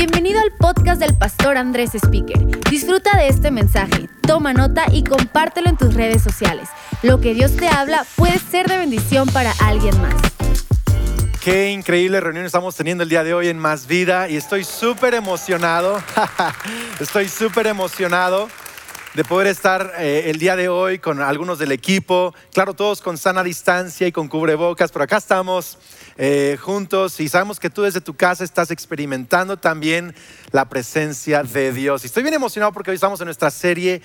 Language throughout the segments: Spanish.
Bienvenido al podcast del pastor Andrés Speaker. Disfruta de este mensaje, toma nota y compártelo en tus redes sociales. Lo que Dios te habla puede ser de bendición para alguien más. Qué increíble reunión estamos teniendo el día de hoy en Más Vida y estoy súper emocionado, estoy súper emocionado de poder estar eh, el día de hoy con algunos del equipo, claro, todos con sana distancia y con cubrebocas, pero acá estamos eh, juntos y sabemos que tú desde tu casa estás experimentando también la presencia de Dios. Y estoy bien emocionado porque hoy estamos en nuestra serie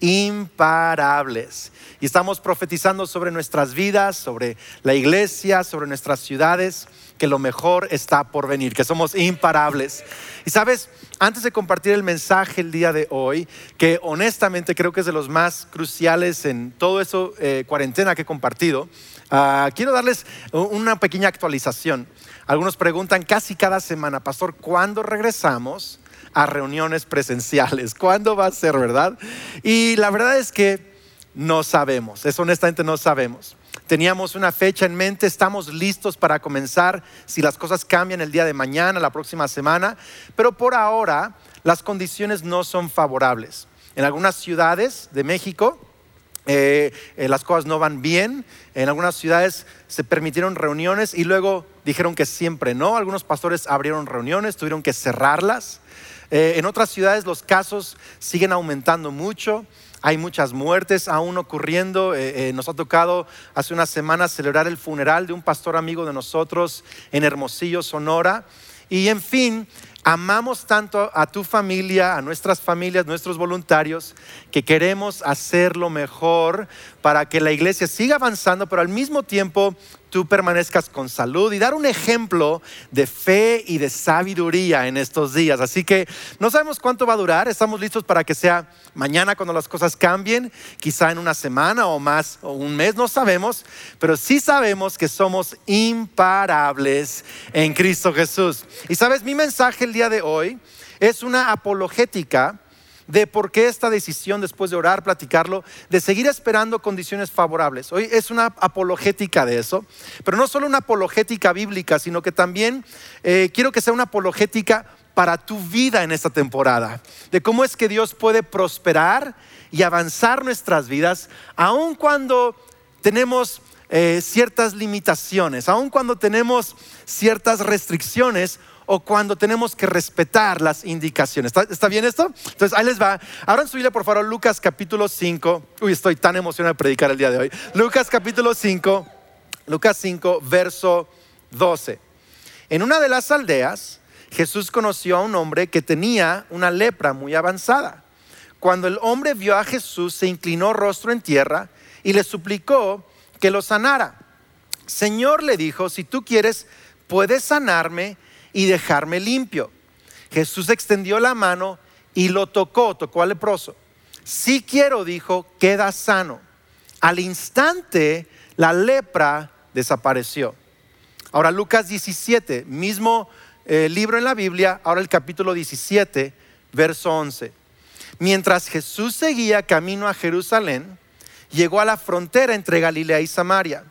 imparables. Y estamos profetizando sobre nuestras vidas, sobre la iglesia, sobre nuestras ciudades, que lo mejor está por venir, que somos imparables. Y sabes, antes de compartir el mensaje el día de hoy, que honestamente creo que es de los más cruciales en todo eso eh, cuarentena que he compartido, Ah, quiero darles una pequeña actualización. Algunos preguntan casi cada semana, pastor, ¿cuándo regresamos a reuniones presenciales? ¿Cuándo va a ser, verdad? Y la verdad es que no sabemos, es honestamente no sabemos. Teníamos una fecha en mente, estamos listos para comenzar si las cosas cambian el día de mañana, la próxima semana, pero por ahora las condiciones no son favorables. En algunas ciudades de México, eh, eh, las cosas no van bien. En algunas ciudades se permitieron reuniones y luego dijeron que siempre no. Algunos pastores abrieron reuniones, tuvieron que cerrarlas. Eh, en otras ciudades los casos siguen aumentando mucho. Hay muchas muertes aún ocurriendo. nos ha tocado hace unas semanas celebrar el funeral de un pastor amigo de nosotros en Hermosillo, Sonora. Y en fin, Amamos tanto a tu familia, a nuestras familias, nuestros voluntarios, que queremos hacer lo mejor para que la iglesia siga avanzando, pero al mismo tiempo tú permanezcas con salud y dar un ejemplo de fe y de sabiduría en estos días. Así que no sabemos cuánto va a durar, estamos listos para que sea mañana cuando las cosas cambien, quizá en una semana o más o un mes, no sabemos, pero sí sabemos que somos imparables en Cristo Jesús. Y sabes, mi mensaje el día de hoy es una apologética de por qué esta decisión, después de orar, platicarlo, de seguir esperando condiciones favorables. Hoy es una apologética de eso, pero no solo una apologética bíblica, sino que también eh, quiero que sea una apologética para tu vida en esta temporada, de cómo es que Dios puede prosperar y avanzar nuestras vidas, aun cuando tenemos eh, ciertas limitaciones, aun cuando tenemos ciertas restricciones o cuando tenemos que respetar las indicaciones. ¿Está, bien esto? Entonces, ahí les va. Abran su Biblia, por favor, Lucas capítulo 5. Uy, estoy tan emocionado de predicar el día de hoy. Lucas capítulo 5, Lucas 5, verso 12. En una de las aldeas, Jesús conoció a un hombre que tenía una lepra muy avanzada. Cuando el hombre vio a Jesús, se inclinó rostro en tierra y le suplicó que lo sanara. Señor le dijo, si tú quieres, puedes sanarme y dejarme limpio. Jesús extendió la mano y lo tocó, tocó al leproso. Si quiero, dijo, queda sano. Al instante la lepra desapareció. Ahora Lucas 17, mismo eh, libro en la Biblia, ahora el capítulo 17, verso 11. Mientras Jesús seguía camino a Jerusalén, llegó a la frontera entre Galilea y Samaria.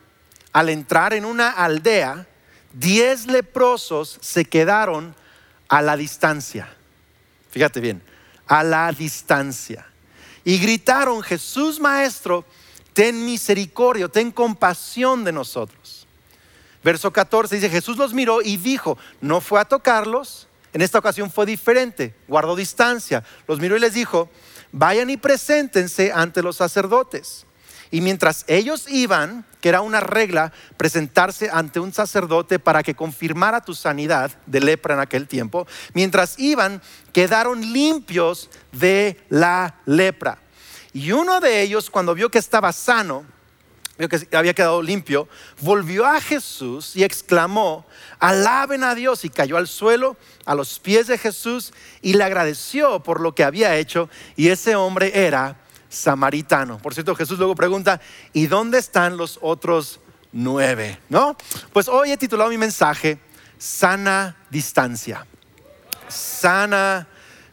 Al entrar en una aldea, diez leprosos se quedaron a la distancia. Fíjate bien, a la distancia. Y gritaron, Jesús Maestro, ten misericordia, ten compasión de nosotros. Verso 14 dice, Jesús los miró y dijo, no fue a tocarlos, en esta ocasión fue diferente, guardó distancia, los miró y les dijo, vayan y preséntense ante los sacerdotes. Y mientras ellos iban, que era una regla, presentarse ante un sacerdote para que confirmara tu sanidad de lepra en aquel tiempo, mientras iban, quedaron limpios de la lepra. Y uno de ellos, cuando vio que estaba sano, vio que había quedado limpio, volvió a Jesús y exclamó, alaben a Dios, y cayó al suelo a los pies de Jesús y le agradeció por lo que había hecho, y ese hombre era samaritano. Por cierto, Jesús luego pregunta, ¿y dónde están los otros nueve? ¿No? Pues hoy he titulado mi mensaje, Sana Distancia. Sana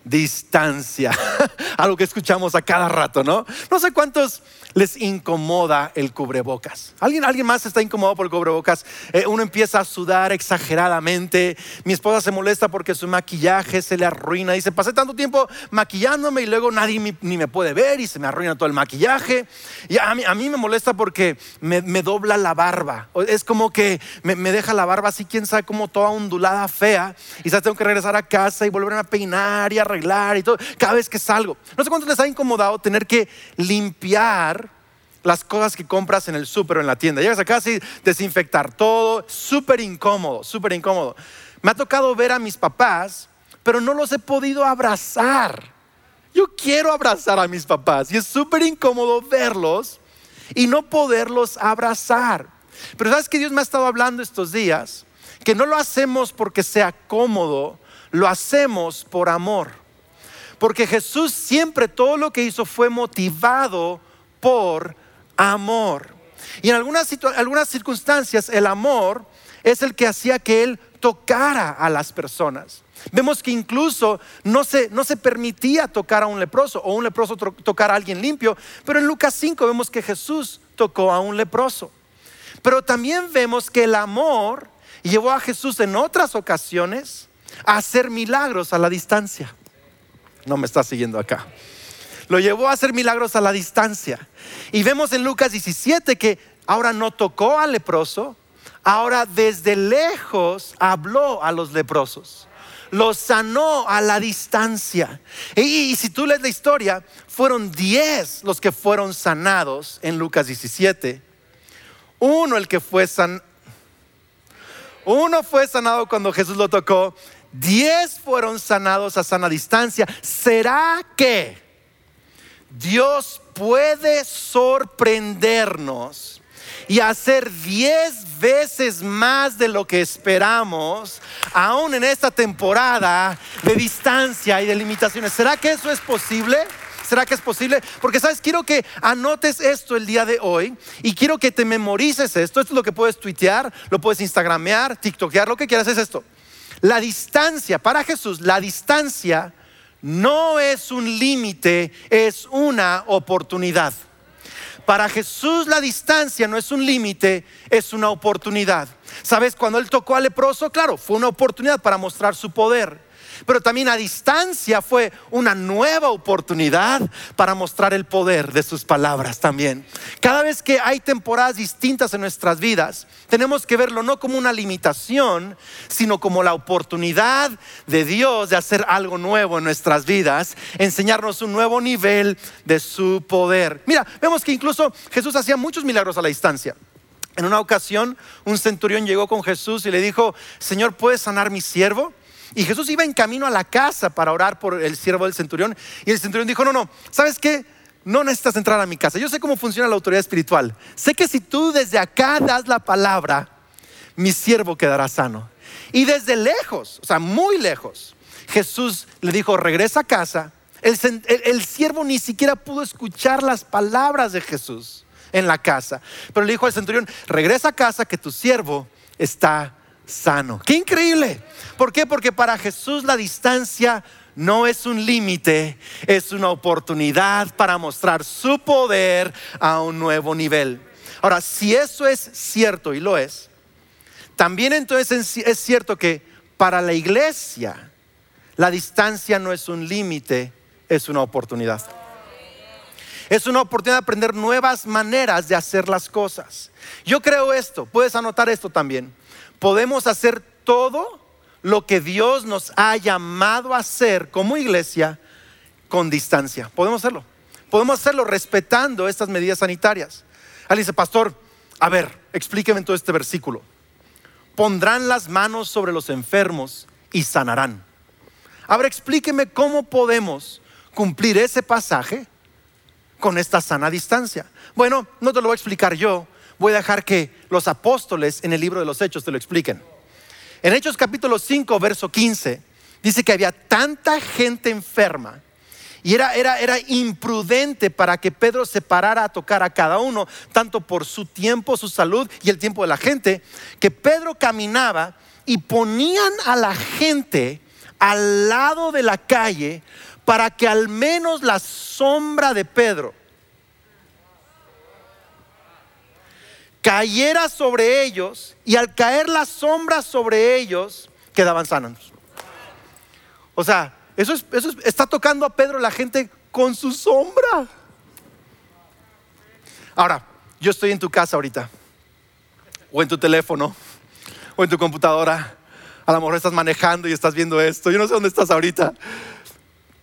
distancia. algo que escuchamos a cada rato, ¿no? No sé cuántos les incomoda el cubrebocas. ¿Alguien, alguien más está incómodo por el cubrebocas? Eh, uno empieza a sudar exageradamente. Mi esposa se molesta porque su maquillaje se le arruina. Dice, pasé tanto tiempo maquillándome y luego nadie ni me puede ver y se me arruina todo el maquillaje. Y a mí, a mí me molesta porque me, dobla la barba. Es como que me, deja la barba así, quién sabe, como toda ondulada, fea. Y ya tengo que regresar a casa y volver a peinar y arreglar y todo. Cada vez que salgo. No sé cuánto les ha incomodado tener que limpiar las cosas que compras en el súper o en la tienda. Llegas a casa desinfectar todo, súper incómodo, súper incómodo. Me ha tocado ver a mis papás, pero no los he podido abrazar. Yo quiero abrazar a mis papás y es súper incómodo verlos y no poderlos abrazar. Pero sabes que Dios me ha estado hablando estos días, que no lo hacemos porque sea cómodo, lo hacemos por amor. Porque Jesús siempre todo lo que hizo fue motivado por amor. Y en algunas, circunstancias el amor es el que hacía que él tocara a las personas. Vemos que incluso no se, no se permitía tocar a un leproso o un leproso tocar a alguien limpio, pero en Lucas 5 vemos que Jesús tocó a un leproso. Pero también vemos que el amor llevó a Jesús en otras ocasiones a hacer milagros a la distancia. No me está siguiendo acá lo llevó a hacer milagros a la distancia. Y vemos en Lucas 17 que ahora no tocó al leproso, ahora desde lejos habló a los leprosos. Los sanó a la distancia. Y, si tú lees la historia, fueron 10 los que fueron sanados en Lucas 17. Uno el que fue san uno fue sanado cuando Jesús lo tocó, diez fueron sanados a sana distancia. ¿Será que Dios puede sorprendernos y hacer diez veces más de lo que esperamos, aún en esta temporada de distancia y de limitaciones. ¿Será que eso es posible? ¿Será que es posible? Porque, ¿sabes? Quiero que anotes esto el día de hoy y quiero que te memorices esto. Esto es lo que puedes tuitear, lo puedes instagramear, tiktokear, lo que quieras es esto. La distancia, para Jesús, la distancia no es un límite, es una oportunidad. Para Jesús la distancia no es un límite, es una oportunidad. ¿Sabes? Cuando Él tocó al leproso, claro, fue una oportunidad para mostrar su poder pero también a distancia fue una nueva oportunidad para mostrar el poder de sus palabras también. Cada vez que hay temporadas distintas en nuestras vidas, tenemos que verlo no como una limitación, sino como la oportunidad de Dios de hacer algo nuevo en nuestras vidas, enseñarnos un nuevo nivel de su poder. Mira, vemos que incluso Jesús hacía muchos milagros a la distancia. En una ocasión, un centurión llegó con Jesús y le dijo, Señor, ¿puedes sanar mi siervo? Y Jesús iba en camino a la casa para orar por el siervo del centurión. Y el centurión dijo, no, no, ¿sabes qué? No necesitas entrar a mi casa. Yo sé cómo funciona la autoridad espiritual. Sé que si tú desde acá das la palabra, mi siervo quedará sano. Y desde lejos, o sea, muy lejos, Jesús le dijo, regresa a casa. El, el, siervo ni siquiera pudo escuchar las palabras de Jesús en la casa. Pero le dijo al centurión, regresa a casa que tu siervo está sano. Qué increíble. ¿Por qué? Porque para Jesús la distancia no es un límite, es una oportunidad para mostrar su poder a un nuevo nivel. Ahora, si eso es cierto y lo es, también entonces es cierto que para la iglesia la distancia no es un límite, es una oportunidad. Es una oportunidad de aprender nuevas maneras de hacer las cosas. Yo creo esto, puedes anotar esto también podemos hacer todo lo que Dios nos ha llamado a hacer como iglesia con distancia. Podemos hacerlo. Podemos hacerlo respetando estas medidas sanitarias. Alguien dice, pastor, a ver, explíqueme todo este versículo. Pondrán las manos sobre los enfermos y sanarán. A ver, explíqueme cómo podemos cumplir ese pasaje con esta sana distancia. Bueno, no te lo voy a explicar yo, voy a dejar que los apóstoles en el libro de los Hechos te lo expliquen. En Hechos capítulo 5, verso 15, dice que había tanta gente enferma y era, era, era imprudente para que Pedro se parara a tocar a cada uno, tanto por su tiempo, su salud y el tiempo de la gente, que Pedro caminaba y ponían a la gente al lado de la calle para que al menos la sombra de Pedro cayera sobre ellos y al caer la sombra sobre ellos quedaban sanos. O sea, eso, eso está tocando a Pedro la gente con su sombra. Ahora, yo estoy en tu casa ahorita, o en tu teléfono, o en tu computadora. A lo mejor estás manejando y estás viendo esto. Yo no sé dónde estás ahorita.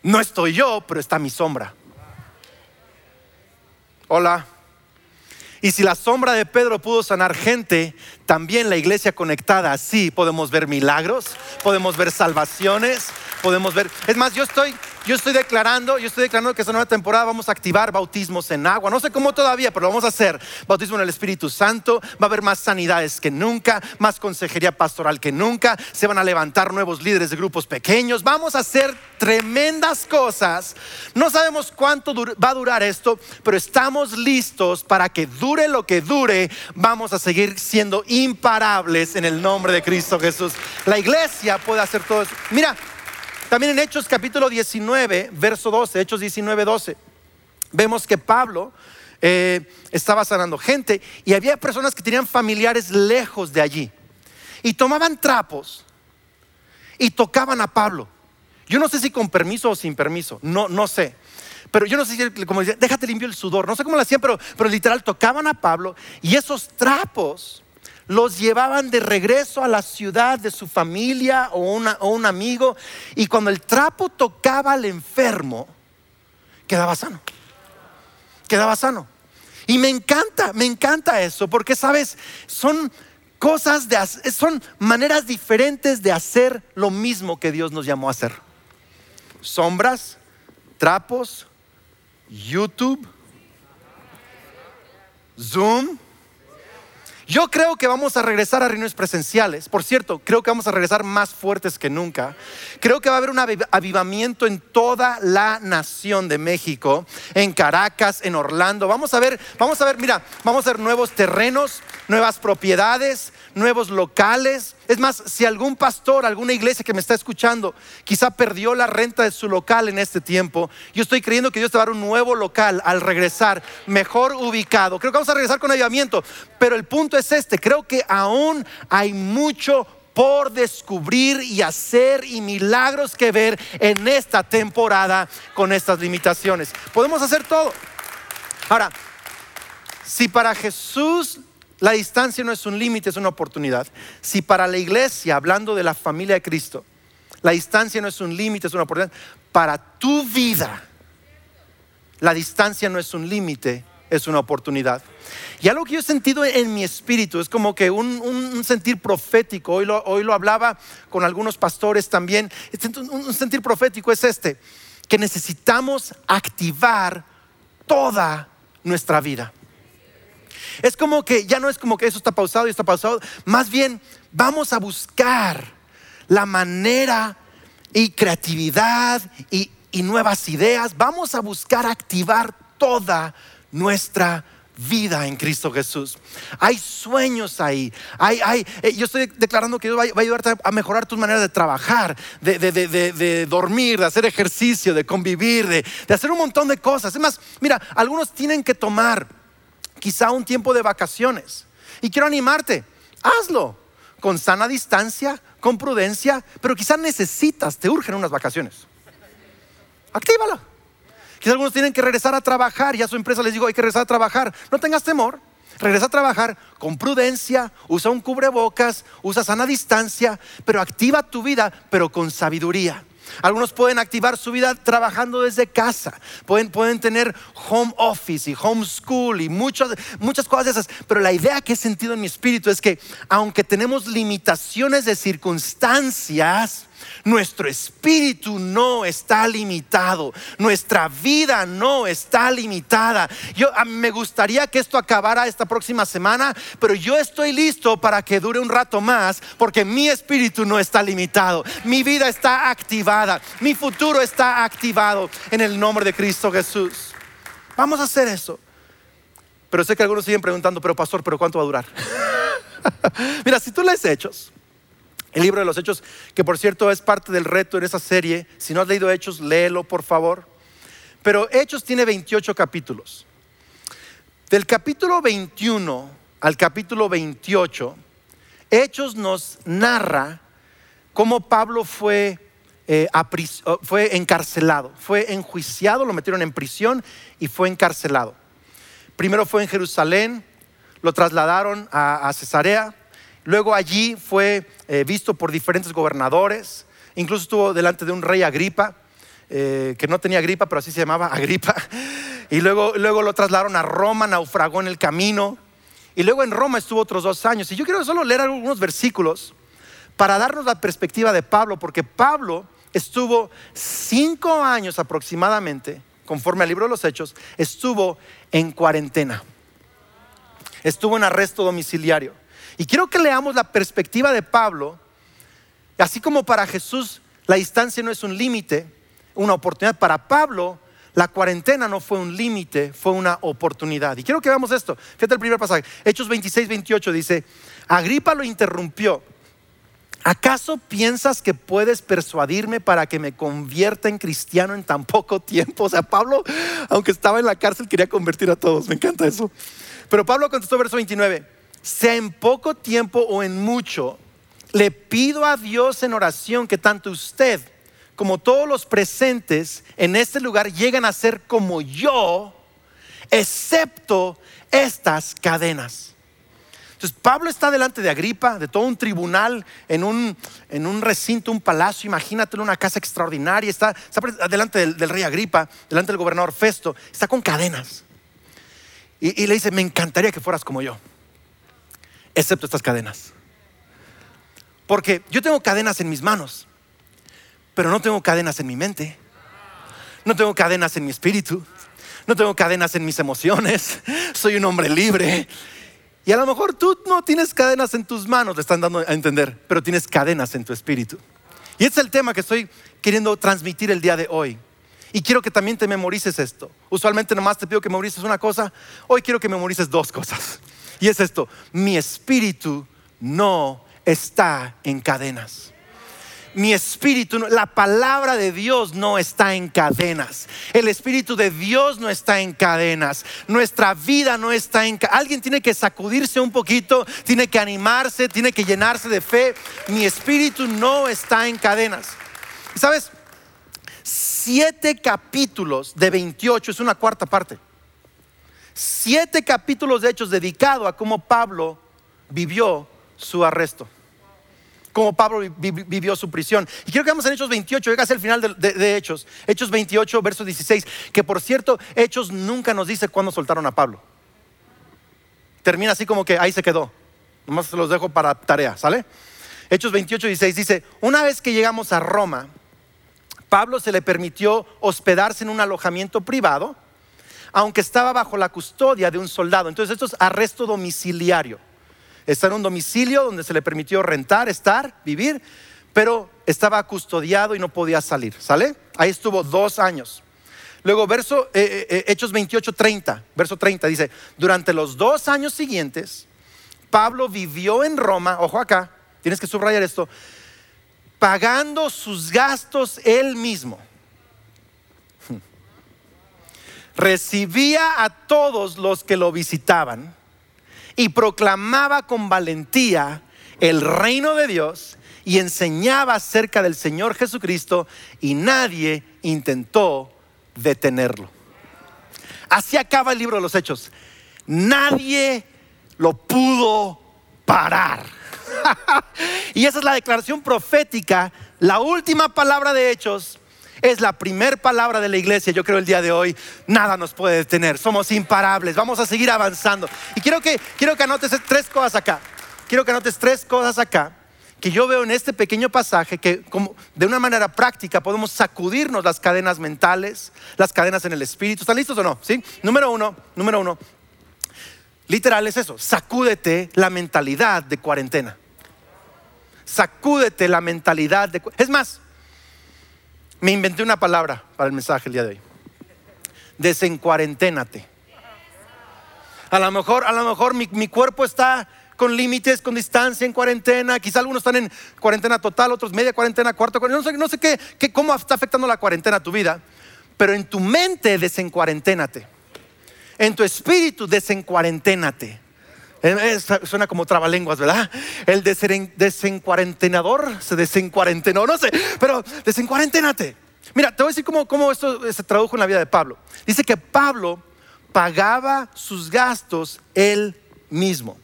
No estoy yo, pero está mi sombra. Hola. Y si la sombra de Pedro pudo sanar gente, también la iglesia conectada, así podemos ver milagros, podemos ver salvaciones, podemos ver... Es más, yo estoy, yo estoy declarando, yo estoy declarando que esta nueva temporada vamos a activar bautismos en agua. No sé cómo todavía, pero lo vamos a hacer. Bautismo en el Espíritu Santo. Va a haber más sanidades que nunca, más consejería pastoral que nunca. Se van a levantar nuevos líderes de grupos pequeños. Vamos a hacer tremendas cosas. No sabemos cuánto va a durar esto, pero estamos listos para que dure lo que dure. Vamos a seguir siendo imparables en el nombre de Cristo Jesús. La iglesia puede hacer todo eso. Mira, también en Hechos capítulo 19, verso 12, Hechos 19, 12, vemos que Pablo eh, estaba sanando gente y había personas que tenían familiares lejos de allí y tomaban trapos y tocaban a Pablo. Yo no sé si con permiso o sin permiso, no, no sé. Pero yo no sé si, como decía, déjate limpio el sudor. No sé cómo lo hacían, pero, pero literal tocaban a Pablo y esos trapos los llevaban de regreso a la ciudad de su familia o, un amigo y cuando el trapo tocaba al enfermo, quedaba sano. Quedaba sano. Y me encanta, me encanta eso, porque sabes, son cosas de son maneras diferentes de hacer lo mismo que Dios nos llamó a hacer. Sombras, trapos, YouTube, Zoom, yo creo que vamos a regresar a reuniones presenciales. Por cierto, creo que vamos a regresar más fuertes que nunca. Creo que va a haber un avivamiento en toda la nación de México, en Caracas, en Orlando. Vamos a ver, vamos a ver, mira, vamos a ver nuevos terrenos, nuevas propiedades, nuevos locales. Es más, si algún pastor, alguna iglesia que me está escuchando, quizá perdió la renta de su local en este tiempo, yo estoy creyendo que Dios te va a dar un nuevo local al regresar, mejor ubicado. Creo que vamos a regresar con avivamiento, pero el punto es este, creo que aún hay mucho por descubrir y hacer y milagros que ver en esta temporada con estas limitaciones. Podemos hacer todo. Ahora, si para Jesús la distancia no es un límite, es una oportunidad. Si para la iglesia, hablando de la familia de Cristo, la distancia no es un límite, es una oportunidad, para tu vida, la distancia no es un límite, es una oportunidad. Y algo que yo he sentido en mi espíritu es como que un, sentir profético. Hoy lo, hoy lo, hablaba con algunos pastores también. Un sentir profético es este, que necesitamos activar toda nuestra vida. Es como que ya no es como que eso está pausado y está pausado. Más bien vamos a buscar la manera y creatividad y, nuevas ideas. Vamos a buscar activar toda nuestra vida en Cristo Jesús. Hay sueños ahí. Hay, hay, eh, yo estoy declarando que Dios va, a ayudarte a mejorar tus maneras de trabajar, de, de, dormir, de hacer ejercicio, de convivir, de, hacer un montón de cosas. Es más, mira, algunos tienen que tomar quizá un tiempo de vacaciones. Y quiero animarte, hazlo con sana distancia, con prudencia, pero quizá necesitas, te urgen unas vacaciones. Actívalo. Quizá algunos tienen que regresar a trabajar y a su empresa les digo, hay que regresar a trabajar. No tengas temor, regresa a trabajar con prudencia, usa un cubrebocas, usa sana distancia, pero activa tu vida, pero con sabiduría. Algunos pueden activar su vida trabajando desde casa. Pueden, pueden tener home office y home school y muchas, muchas cosas de esas. Pero la idea que he sentido en mi espíritu es que aunque tenemos limitaciones de circunstancias, nuestro espíritu no está limitado, nuestra vida no está limitada. Yo me gustaría que esto acabara esta próxima semana, pero yo estoy listo para que dure un rato más porque mi espíritu no está limitado. Mi vida está activada, mi futuro está activado en el nombre de Cristo Jesús. Vamos a hacer eso. Pero sé que algunos siguen preguntando, pero pastor, ¿pero cuánto va a durar? Mira, si tú lees hechos, El libro de los Hechos, que por cierto es parte del reto en esa serie. Si no has leído Hechos, léelo por favor. Pero Hechos tiene 28 capítulos. Del capítulo 21 al capítulo 28, Hechos nos narra cómo Pablo fue, eh, fue encarcelado, fue enjuiciado, lo metieron en prisión y fue encarcelado. Primero fue en Jerusalén, lo trasladaron a, Cesarea, luego allí fue eh, visto por diferentes gobernadores, incluso estuvo delante de un rey Agripa, eh, que no tenía Agripa, pero así se llamaba Agripa, y luego, luego lo trasladaron a Roma, naufragó en el camino, y luego en Roma estuvo otros dos años. Y yo quiero solo leer algunos versículos para darnos la perspectiva de Pablo, porque Pablo estuvo cinco años aproximadamente, conforme al libro de los Hechos, estuvo en cuarentena estuvo en arresto domiciliario. Y quiero que leamos la perspectiva de Pablo, así como para Jesús la distancia no es un límite, una oportunidad, para Pablo la cuarentena no fue un límite, fue una oportunidad. Y quiero que veamos esto. Fíjate el primer pasaje. Hechos 26, 28 dice, Agripa lo interrumpió. ¿Acaso piensas que puedes persuadirme para que me convierta en cristiano en tan poco tiempo? O sea, Pablo, aunque estaba en la cárcel, quería convertir a todos. Me encanta eso. Pero Pablo contestó verso 29, sea en poco tiempo o en mucho, le pido a Dios en oración que tanto usted como todos los presentes en este lugar lleguen a ser como yo, excepto estas cadenas. Entonces Pablo está delante de Agripa, de todo un tribunal, en un, en un recinto, un palacio, imagínate una casa extraordinaria, está, delante del, del, rey Agripa, delante del gobernador Festo, está con cadenas. Y, le dice, me encantaría que fueras como yo, excepto estas cadenas. Porque yo tengo cadenas en mis manos, pero no tengo cadenas en mi mente. No tengo cadenas en mi espíritu. No tengo cadenas en mis emociones. Soy un hombre libre. Y a lo mejor tú no tienes cadenas en tus manos, le están dando a entender, pero tienes cadenas en tu espíritu. Y este es el tema que estoy queriendo transmitir el día de hoy. Y quiero que también te memorices esto. Usualmente nomás te pido que memorices una cosa. Hoy quiero que memorices dos cosas. Y es esto. Mi espíritu no está en cadenas. Mi espíritu, la palabra de Dios no está en cadenas. El espíritu de Dios no está en cadenas. Nuestra vida no está en cadenas. Alguien tiene que sacudirse un poquito, tiene que animarse, tiene que llenarse de fe. Mi espíritu no está en cadenas. ¿Sabes? siete capítulos de 28, es una cuarta parte. Siete capítulos de hechos dedicados a cómo Pablo vivió su arresto. Cómo Pablo vivió su prisión. Y quiero que vamos en Hechos 28, llega el final de, Hechos. Hechos 28, verso 16. Que por cierto, Hechos nunca nos dice cuándo soltaron a Pablo. Termina así como que ahí se quedó. Nomás se los dejo para tarea, ¿sale? Hechos 28, 16 dice, una vez que llegamos a Roma, Pablo se le permitió hospedarse en un alojamiento privado, aunque estaba bajo la custodia de un soldado. Entonces esto es arresto domiciliario. Está en un domicilio donde se le permitió rentar, estar, vivir, pero estaba custodiado y no podía salir. ¿Sale? Ahí estuvo dos años. Luego, verso, eh, eh, eh, Hechos 28, 30, verso 30, dice, durante los dos años siguientes, Pablo vivió en Roma, ojo acá, tienes que subrayar esto, pagando sus gastos él mismo. Recibía a todos los que lo visitaban y proclamaba con valentía el reino de Dios y enseñaba acerca del Señor Jesucristo y nadie intentó detenerlo. Así acaba el libro de los Hechos. Nadie lo pudo parar. y esa es la declaración profética, la última palabra de Hechos. Es la primera palabra de la iglesia, yo creo el día de hoy, nada nos puede detener, somos imparables, vamos a seguir avanzando. Y quiero que, quiero que anotes tres cosas acá, quiero que anotes tres cosas acá que yo veo en este pequeño pasaje que como de una manera práctica podemos sacudirnos las cadenas mentales, las cadenas en el espíritu. ¿Están listos o no? ¿Sí? Número uno, número uno. Literal es eso, sacúdete la mentalidad de cuarentena. Sacúdete la mentalidad de... Es más, me inventé una palabra para el mensaje el día de hoy. Desencuarenténate. A lo mejor, a lo mejor mi, cuerpo está con límites, con distancia, en cuarentena. Quizá algunos están en cuarentena total, otros media cuarentena, cuarta cuarentena. No sé, no sé qué, qué, cómo está afectando la cuarentena a tu vida, pero en tu mente desencuarenténate. En tu espíritu desencuarenténate. Suena como trabalenguas, ¿verdad? El desencuarentenador se desencuarentenó, no sé, pero desencuarenténate. Mira, te voy a decir cómo, cómo esto se tradujo en la vida de Pablo. Dice que Pablo pagaba sus gastos él mismo.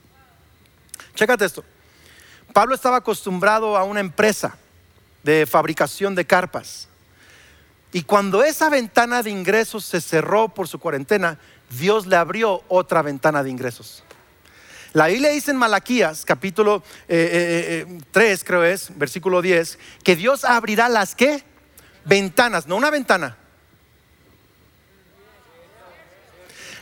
Chécate esto. Pablo estaba acostumbrado a una empresa de fabricación de carpas. Y cuando esa ventana de ingresos se cerró por su cuarentena, Dios le abrió otra ventana de ingresos. La Biblia dice en Malaquías, capítulo 3, eh, eh, eh, creo es, versículo 10, que Dios abrirá las qué? Ventanas, no una ventana.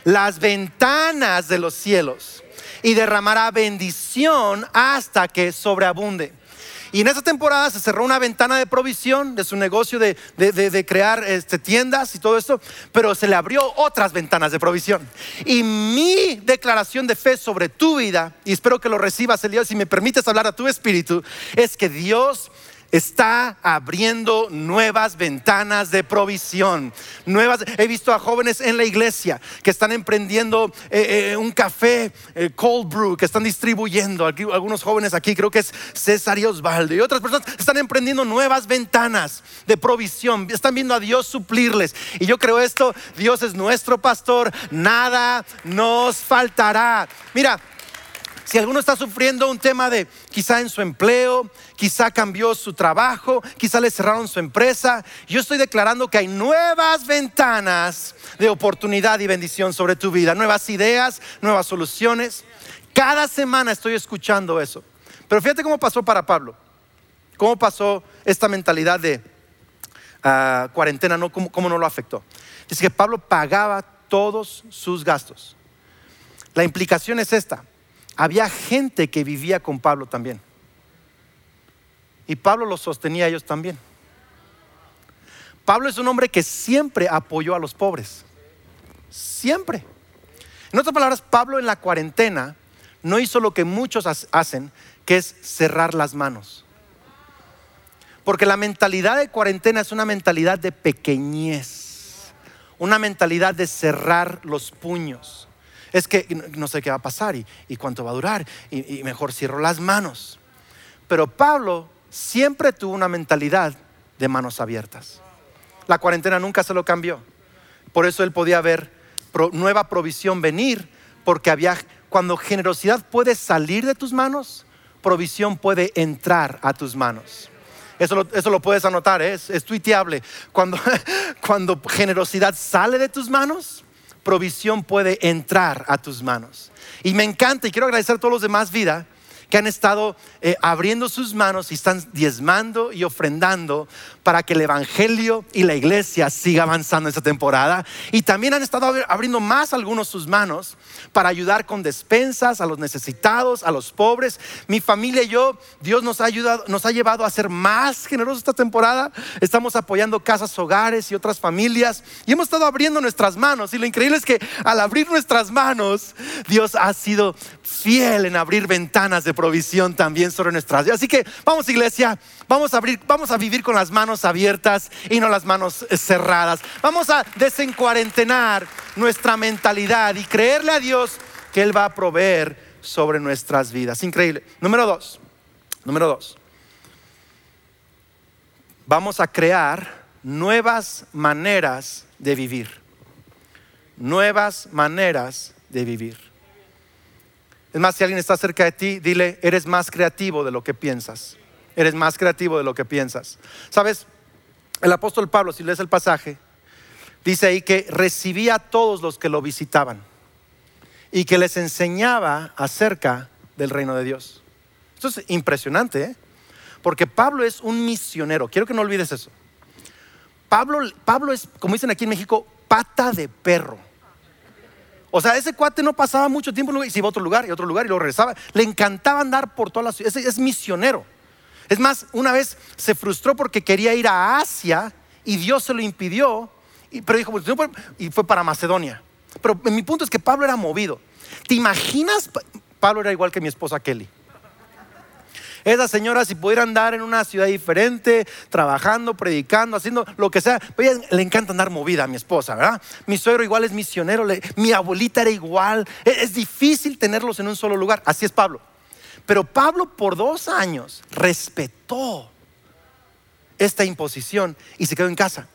Las ventanas de los cielos y derramará bendición hasta que sobreabunde. Y en esa temporada se cerró una ventana de provisión de su negocio de, crear este, tiendas y todo esto, pero se le abrió otras ventanas de provisión. Y mi declaración de fe sobre tu vida, y espero que lo recibas el día, si me permites hablar a tu espíritu, es que Dios está abriendo nuevas ventanas de provisión. Nuevas, he visto a jóvenes en la iglesia que están emprendiendo eh, eh, un café eh, cold brew, que están distribuyendo. algunos jóvenes aquí, creo que es César y Osvaldo, y otras personas están emprendiendo nuevas ventanas de provisión. Están viendo a Dios suplirles. Y yo creo esto, Dios es nuestro pastor, nada nos faltará. Mira, si alguno está sufriendo un tema de quizá en su empleo, quizá cambió su trabajo, quizá le cerraron su empresa, yo estoy declarando que hay nuevas ventanas de oportunidad y bendición sobre tu vida, nuevas ideas, nuevas soluciones. Cada semana estoy escuchando eso. Pero fíjate cómo pasó para Pablo, cómo pasó esta mentalidad de ah, cuarentena. ¿Cómo, ¿Cómo no lo afectó? Dice que Pablo pagaba todos sus gastos. La implicación es esta había gente que vivía con Pablo también. Y Pablo los sostenía a ellos también. Pablo es un hombre que siempre apoyó a los pobres. Siempre. En otras palabras, Pablo en la cuarentena no hizo lo que muchos hacen, que es cerrar las manos. Porque la mentalidad de cuarentena es una mentalidad de pequeñez, una mentalidad de cerrar los puños. Es que no sé qué va a pasar y, cuánto va a durar y, mejor cierro las manos. Pero Pablo siempre tuvo una mentalidad de manos abiertas. La cuarentena nunca se lo cambió. Por eso él podía ver nueva provisión venir, porque había, cuando generosidad puede salir de tus manos, provisión puede entrar a tus manos. Eso lo, puedes anotar, ¿eh? es, es tuiteable. Cuando, cuando generosidad sale de tus manos, provisión puede entrar a tus manos. Y me encanta y quiero agradecer a todos los demás vida que han estado eh, abriendo sus manos y están diezmando y ofrendando para que el Evangelio y la iglesia siga avanzando esta temporada. Y también han estado abriendo más algunos sus manos para ayudar con despensas a los necesitados, a los pobres. Mi familia y yo, Dios nos ha ayudado, nos ha llevado a ser más generosos esta temporada. Estamos apoyando casas, hogares y otras familias. Y hemos estado abriendo nuestras manos. Y lo increíble es que al abrir nuestras manos, Dios ha sido fiel en abrir ventanas de provisión también sobre nuestras vidas. Así que vamos iglesia, vamos a abrir, vamos a vivir con las manos abiertas y no las manos cerradas. Vamos a desencuarentenar nuestra mentalidad y creerle a Dios que Él va a proveer sobre nuestras vidas. Increíble. Número dos, número dos. Vamos a crear nuevas maneras de vivir. Nuevas maneras de vivir. Es más, si alguien está cerca de ti, dile, eres más creativo de lo que piensas. Eres más creativo de lo que piensas. ¿Sabes? El apóstol Pablo, si lees el pasaje, dice ahí que recibía a todos los que lo visitaban y que les enseñaba acerca del reino de Dios. Esto es impresionante, ¿eh? porque Pablo es un misionero. Quiero que no olvides eso. Pablo, Pablo es, como dicen aquí en México, pata de perro. O sea, ese cuate no pasaba mucho tiempo y se iba a otro lugar y otro lugar y luego regresaba. Le encantaba andar por todas las ciudades. Es, es misionero. Es más, una vez se frustró porque quería ir a Asia y Dios se lo impidió. Y, pero dijo, pues, y fue para Macedonia. Pero mi punto es que Pablo era movido. ¿Te imaginas? Pablo era igual que mi esposa Kelly. Esa señora, si pudiera andar en una ciudad diferente, trabajando, predicando, haciendo lo que sea, pues le encanta andar movida a mi esposa, ¿verdad? Mi suegro igual es misionero, mi abuelita era igual. Es, es difícil tenerlos en un solo lugar. Así es Pablo. Pero Pablo por dos años respetó esta imposición y se quedó en casa.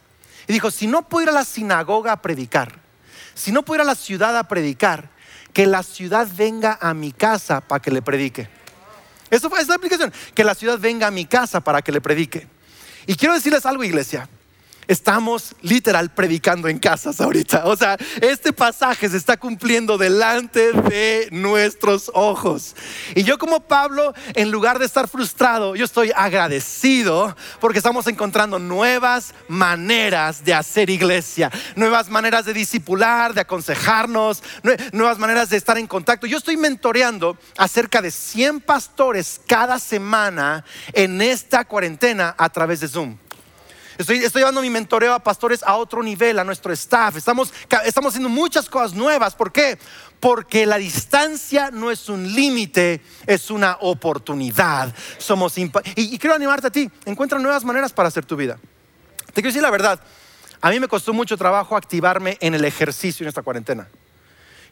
Y dijo, si no puedo ir a la sinagoga a predicar, si no puedo ir a la ciudad a predicar, que la ciudad venga a mi casa para que le predique. Eso fue esa aplicación, que la ciudad venga a mi casa para que le predique. Y quiero decirles algo, iglesia. Estamos literal predicando en casas ahorita. O sea, este pasaje se está cumpliendo delante de nuestros ojos. Y yo como Pablo, en lugar de estar frustrado, yo estoy agradecido porque estamos encontrando nuevas maneras de hacer iglesia, nuevas maneras de discipular, de aconsejarnos, nuevas maneras de estar en contacto. Yo estoy mentoreando a cerca de 100 pastores cada semana en esta cuarentena a través de Zoom. Estoy, estoy llevando mi mentoreo a pastores a otro nivel, a nuestro staff. Estamos, estamos haciendo muchas cosas nuevas. ¿Por qué? Porque la distancia no es un límite, es una oportunidad. Somos y, y quiero animarte a ti. Encuentra nuevas maneras para hacer tu vida. Te quiero decir la verdad. A mí me costó mucho trabajo activarme en el ejercicio en esta cuarentena.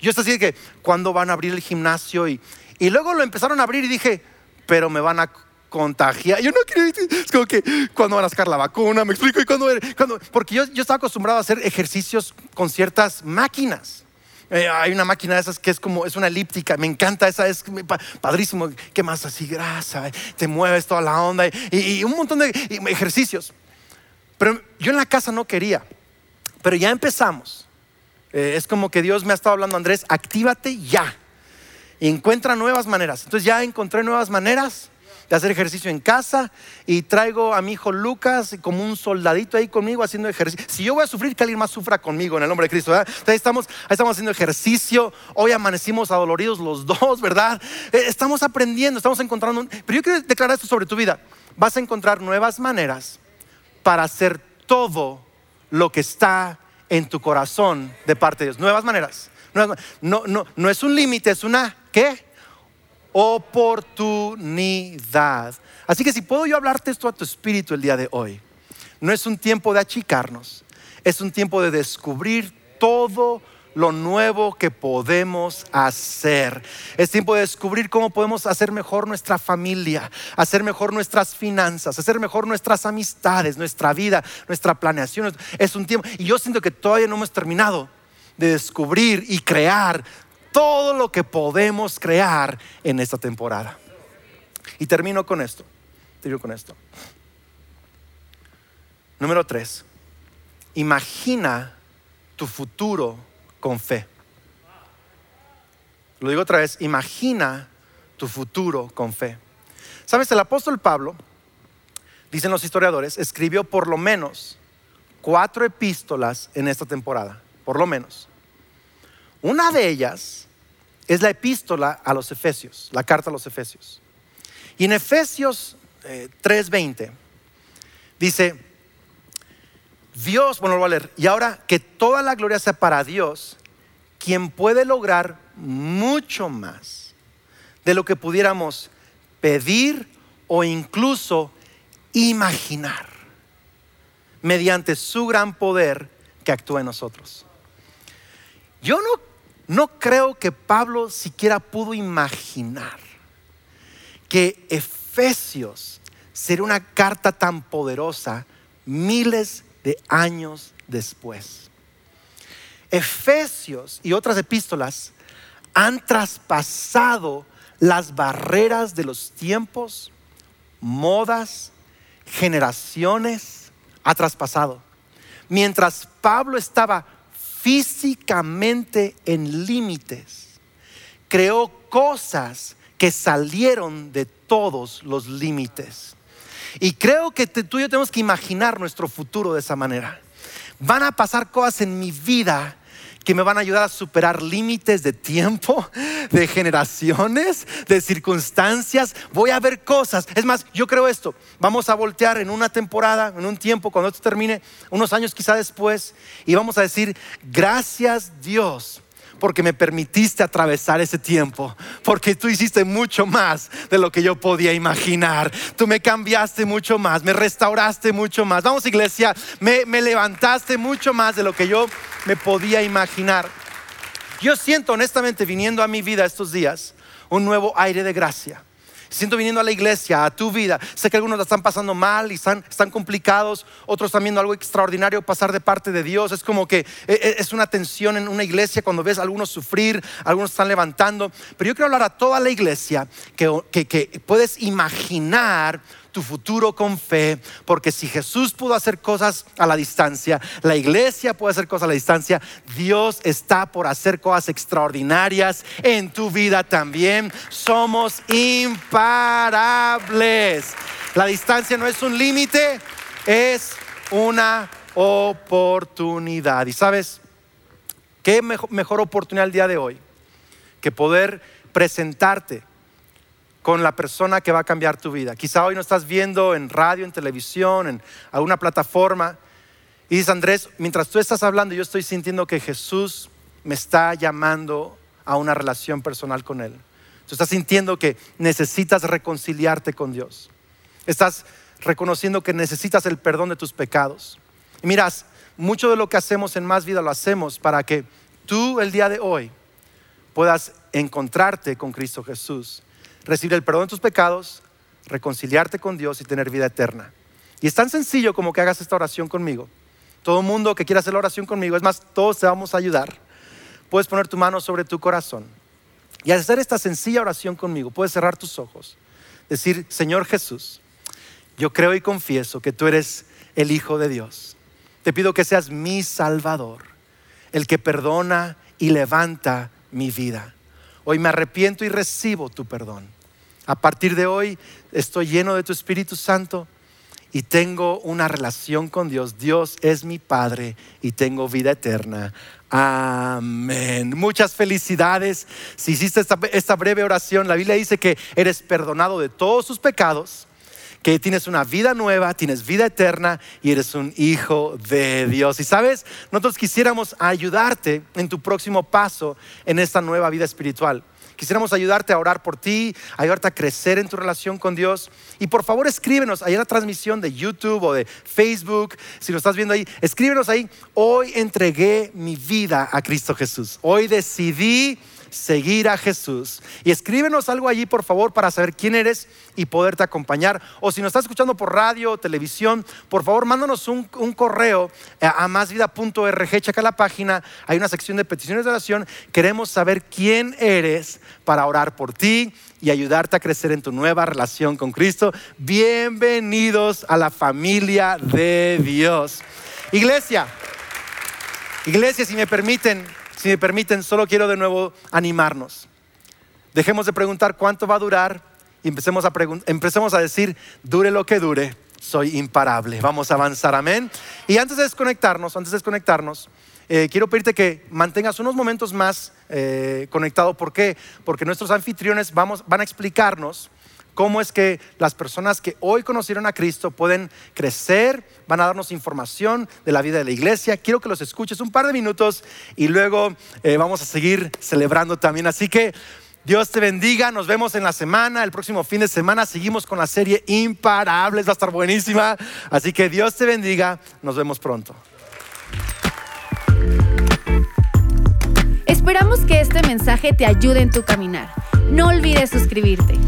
Yo es así que cuando van a abrir el gimnasio y, y luego lo empezaron a abrir y dije, pero me van a contagia. Yo no quiero es como que cuando van a sacar la vacuna, me explico, y cuando, porque yo, yo estaba acostumbrado a hacer ejercicios con ciertas máquinas. Eh, hay una máquina de esas que es como, es una elíptica, me encanta esa, es padrísimo. ¿Qué más? Así grasa, eh, te mueves toda la onda y, un montón de ejercicios. Pero yo en la casa no quería, pero ya empezamos. Eh, es como que Dios me ha estado hablando, Andrés, actívate ya. Encuentra nuevas maneras. Entonces ya encontré nuevas maneras de hacer ejercicio en casa y traigo a mi hijo Lucas como un soldadito ahí conmigo haciendo ejercicio. Si yo voy a sufrir, que alguien más sufra conmigo en el nombre de Cristo. Entonces estamos, estamos haciendo ejercicio, hoy amanecimos adoloridos los dos, ¿verdad? Eh, estamos aprendiendo, estamos encontrando... Pero yo quiero declarar esto sobre tu vida. Vas a encontrar nuevas maneras para hacer todo lo que está en tu corazón de parte de Dios. Nuevas maneras. No, no, no es un límite, es una, ¿qué? Oportunidad. Así que si puedo yo hablarte esto a tu espíritu el día de hoy, no es un tiempo de achicarnos, es un tiempo de descubrir todo lo nuevo que podemos hacer. Es tiempo de descubrir cómo podemos hacer mejor nuestra familia, hacer mejor nuestras finanzas, hacer mejor nuestras amistades, nuestra vida, nuestra planeación. Es un tiempo, y yo siento que todavía no hemos terminado de descubrir y crear todo lo que podemos crear en esta temporada. Y termino con esto. Termino con esto. Número tres. Imagina tu futuro con fe. Lo digo otra vez. Imagina tu futuro con fe. Sabes, el apóstol Pablo, dicen los historiadores, escribió por lo menos cuatro epístolas en esta temporada. Por lo menos. Una de ellas es la epístola a los Efesios, la carta a los Efesios. Y en Efesios 3:20 eh, dice, Dios, bueno, lo voy a leer, y ahora que toda la gloria sea para Dios, quien puede lograr mucho más de lo que pudiéramos pedir o incluso imaginar, mediante su gran poder que actúa en nosotros. Yo no, no creo que Pablo siquiera pudo imaginar que Efesios sería una carta tan poderosa miles de años después. Efesios y otras epístolas han traspasado las barreras de los tiempos, modas, generaciones, ha traspasado. Mientras Pablo estaba físicamente en límites, creó cosas que salieron de todos los límites. Y creo que tú y yo tenemos que imaginar nuestro futuro de esa manera. Van a pasar cosas en mi vida que me van a ayudar a superar límites de tiempo, de generaciones, de circunstancias. Voy a ver cosas. Es más, yo creo esto. Vamos a voltear en una temporada, en un tiempo, cuando esto termine, unos años quizá después, y vamos a decir, gracias Dios porque me permitiste atravesar ese tiempo, porque tú hiciste mucho más de lo que yo podía imaginar. Tú me cambiaste mucho más, me restauraste mucho más. Vamos iglesia, me, me levantaste mucho más de lo que yo me podía imaginar. Yo siento honestamente viniendo a mi vida estos días un nuevo aire de gracia siento viniendo a la iglesia, a tu vida. Sé que algunos la están pasando mal y están, están complicados, otros están viendo algo extraordinario pasar de parte de Dios. Es como que eh, eh, es una tensión en una iglesia cuando ves a algunos sufrir, algunos están levantando. Pero yo quiero hablar a toda la iglesia que, que, que puedes imaginar tu futuro con fe, porque si Jesús pudo hacer cosas a la distancia, la iglesia puede hacer cosas a la distancia, Dios está por hacer cosas extraordinarias en tu vida también. Somos imparables. La distancia no es un límite, es una oportunidad. Y sabes, ¿qué mejor, oportunidad el día de hoy que poder presentarte? Con la persona que va a cambiar tu vida. Quizá hoy no estás viendo en radio, en televisión, en alguna plataforma. Y dices, Andrés, mientras tú estás hablando, yo estoy sintiendo que Jesús me está llamando a una relación personal con Él. Tú estás sintiendo que necesitas reconciliarte con Dios. Estás reconociendo que necesitas el perdón de tus pecados. Y miras, mucho de lo que hacemos en Más Vida lo hacemos para que tú el día de hoy puedas encontrarte con Cristo Jesús recibir el perdón de tus pecados, reconciliarte con Dios y tener vida eterna. Y es tan sencillo como que hagas esta oración conmigo. Todo el mundo que quiera hacer la oración conmigo, es más, todos te vamos a ayudar. Puedes poner tu mano sobre tu corazón. Y hacer esta sencilla oración conmigo, puedes cerrar tus ojos. Decir, Señor Jesús, yo creo y confieso que tú eres el Hijo de Dios. Te pido que seas mi Salvador, el que perdona y levanta mi vida. Hoy me arrepiento y recibo tu perdón. A partir de hoy estoy lleno de tu Espíritu Santo y tengo una relación con Dios. Dios es mi Padre y tengo vida eterna. Amén. Muchas felicidades. Si hiciste esta, breve oración, la Biblia dice que eres perdonado de todos tus pecados que tienes una vida nueva, tienes vida eterna y eres un hijo de Dios. Y sabes, nosotros quisiéramos ayudarte en tu próximo paso en esta nueva vida espiritual. Quisiéramos ayudarte a orar por ti, ayudarte a crecer en tu relación con Dios. Y por favor escríbenos ahí en la transmisión de YouTube o de Facebook, si lo estás viendo ahí, escríbenos ahí, hoy entregué mi vida a Cristo Jesús. Hoy decidí seguir a Jesús. Y escríbenos algo allí, por favor, para saber quién eres y poderte acompañar. O si nos estás escuchando por radio o televisión, por favor, mándanos un, correo a másvida.org. Checa la página, hay una sección de peticiones de oración. Queremos saber quién eres para orar por ti y ayudarte a crecer en tu nueva relación con Cristo. Bienvenidos a la familia de Dios. Iglesia, iglesia, si me permiten, si me permiten, solo quiero de nuevo animarnos. Dejemos de preguntar cuánto va a durar y empecemos a, empecemos a decir, dure lo que dure, soy imparable. Vamos a avanzar, amén. Y antes de desconectarnos, antes de desconectarnos, eh, quiero pedirte que mantengas unos momentos más eh, conectado. ¿Por qué? Porque nuestros anfitriones vamos, van a explicarnos cómo es que las personas que hoy conocieron a Cristo pueden crecer, van a darnos información de la vida de la iglesia. Quiero que los escuches un par de minutos y luego eh, vamos a seguir celebrando también. Así que Dios te bendiga, nos vemos en la semana, el próximo fin de semana seguimos con la serie Imparables, va a estar buenísima. Así que Dios te bendiga, nos vemos pronto. Esperamos que este mensaje te ayude en tu caminar. No olvides suscribirte.